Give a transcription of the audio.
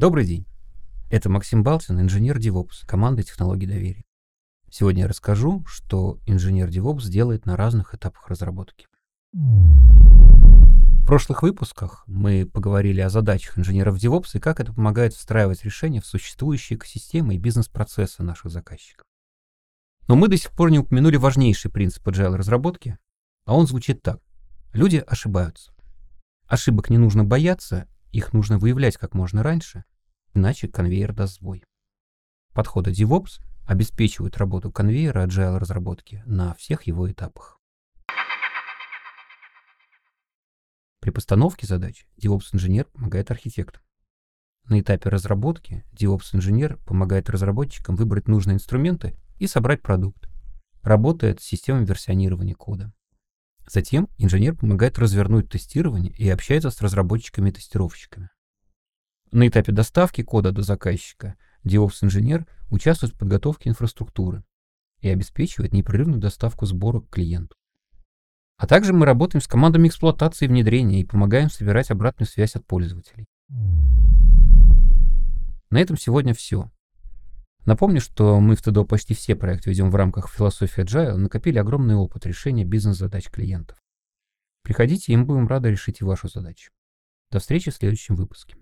Добрый день. Это Максим Балтин, инженер DevOps, команда технологий доверия. Сегодня я расскажу, что инженер DevOps делает на разных этапах разработки. В прошлых выпусках мы поговорили о задачах инженеров DevOps и как это помогает встраивать решения в существующие экосистемы и бизнес-процессы наших заказчиков. Но мы до сих пор не упомянули важнейший принцип agile разработки, а он звучит так. Люди ошибаются. Ошибок не нужно бояться, их нужно выявлять как можно раньше, иначе конвейер даст сбой. Подходы DevOps обеспечивают работу конвейера agile разработки на всех его этапах. При постановке задач DevOps-инженер помогает архитектору. На этапе разработки DevOps-инженер помогает разработчикам выбрать нужные инструменты и собрать продукт. Работает с системой версионирования кода. Затем инженер помогает развернуть тестирование и общается с разработчиками и тестировщиками. На этапе доставки кода до заказчика DevOps-инженер участвует в подготовке инфраструктуры и обеспечивает непрерывную доставку сбора к клиенту. А также мы работаем с командами эксплуатации и внедрения и помогаем собирать обратную связь от пользователей. На этом сегодня все. Напомню, что мы в ТДО почти все проекты ведем в рамках философии Agile, накопили огромный опыт решения бизнес-задач клиентов. Приходите, и мы будем рады решить и вашу задачу. До встречи в следующем выпуске.